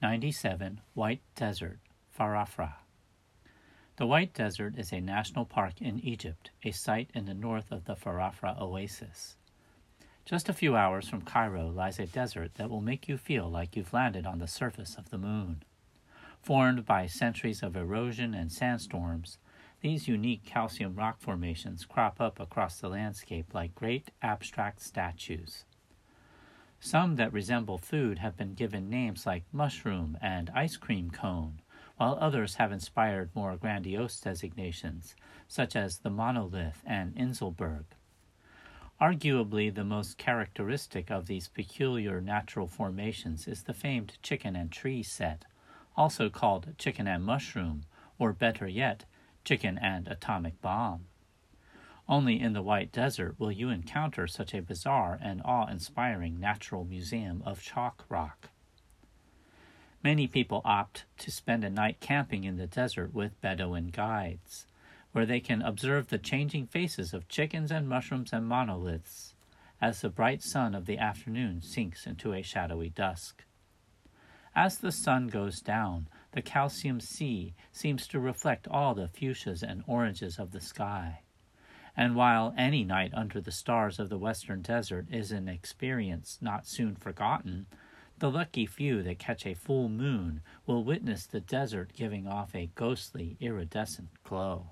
97 White Desert, Farafra. The White Desert is a national park in Egypt, a site in the north of the Farafra oasis. Just a few hours from Cairo lies a desert that will make you feel like you've landed on the surface of the moon. Formed by centuries of erosion and sandstorms, these unique calcium rock formations crop up across the landscape like great abstract statues. Some that resemble food have been given names like mushroom and ice cream cone, while others have inspired more grandiose designations, such as the monolith and Inselberg. Arguably, the most characteristic of these peculiar natural formations is the famed chicken and tree set, also called chicken and mushroom, or better yet, chicken and atomic bomb. Only in the White Desert will you encounter such a bizarre and awe inspiring natural museum of chalk rock. Many people opt to spend a night camping in the desert with Bedouin guides, where they can observe the changing faces of chickens and mushrooms and monoliths as the bright sun of the afternoon sinks into a shadowy dusk. As the sun goes down, the calcium sea seems to reflect all the fuchsias and oranges of the sky. And while any night under the stars of the western desert is an experience not soon forgotten, the lucky few that catch a full moon will witness the desert giving off a ghostly, iridescent glow.